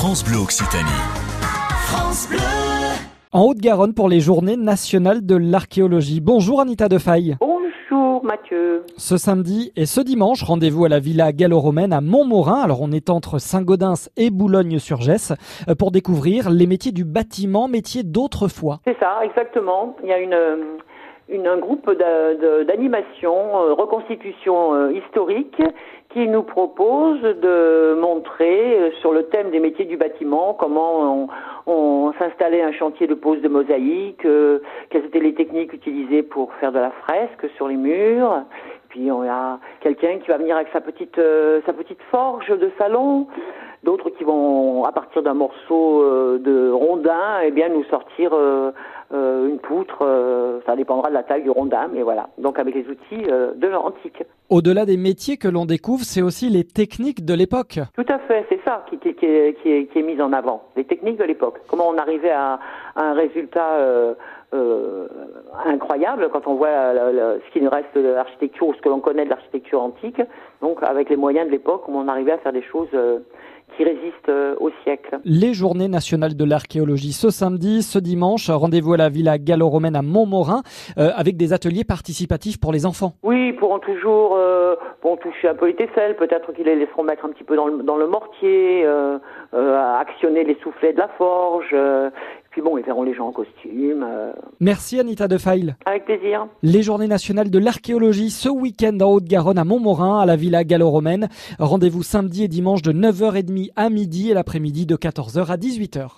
France Bleu Occitanie. France Bleu. En Haute-Garonne pour les journées nationales de l'archéologie. Bonjour Anita Defaille. Bonjour Mathieu. Ce samedi et ce dimanche, rendez-vous à la Villa gallo-romaine à Montmorin. Alors on est entre Saint-Gaudens et Boulogne-sur-Gesse euh, pour découvrir les métiers du bâtiment, métiers d'autrefois. C'est ça, exactement. Il y a une, une- un groupe d'animation, euh, reconstitution euh, historique, qui nous propose de montrer euh, sur le thème des métiers du bâtiment comment on, on s'installait un chantier de pose de mosaïque, euh, quelles étaient les techniques utilisées pour faire de la fresque sur les murs. Puis on a quelqu'un qui va venir avec sa petite euh, sa petite forge de salon, d'autres qui vont à partir d'un morceau euh, de rondin, eh bien nous sortir euh, une poutre. euh, ça dépendra de la taille du rondin, mais voilà. Donc avec les outils euh, de l'antique. Au-delà des métiers que l'on découvre, c'est aussi les techniques de l'époque. Tout à fait, c'est ça qui, qui, qui est, qui, est, qui est mis en avant, les techniques de l'époque. Comment on arrivait à, à un résultat incroyable quand on voit le- le- ce qui nous reste de l'architecture ou ce que l'on connaît de l'architecture antique. Donc avec les moyens de l'époque, comment on arrivait à faire des choses qui résistent euh, au siècle. Les journées nationales de l'archéologie ce samedi, ce dimanche, rendez-vous à la Villa gallo-romaine à Montmorin euh, avec des ateliers participatifs pour les enfants. Oui, ils pourront toujours euh, toucher un peu les tesselles, peut-être qu'ils les laisseront mettre un petit peu dans le, dans le mortier, euh, actionner les soufflets de la forge. Puis bon, ils verront les gens en costume. euh, Merci Anita Defaille. avec plaisir. Les journées nationales de l'archéologie ce week-end en Haute-Garonne à Montmorin, à la Villa gallo-romaine. Rendez-vous samedi et dimanche de 9h30 à midi et l'après-midi de 14h à 18h.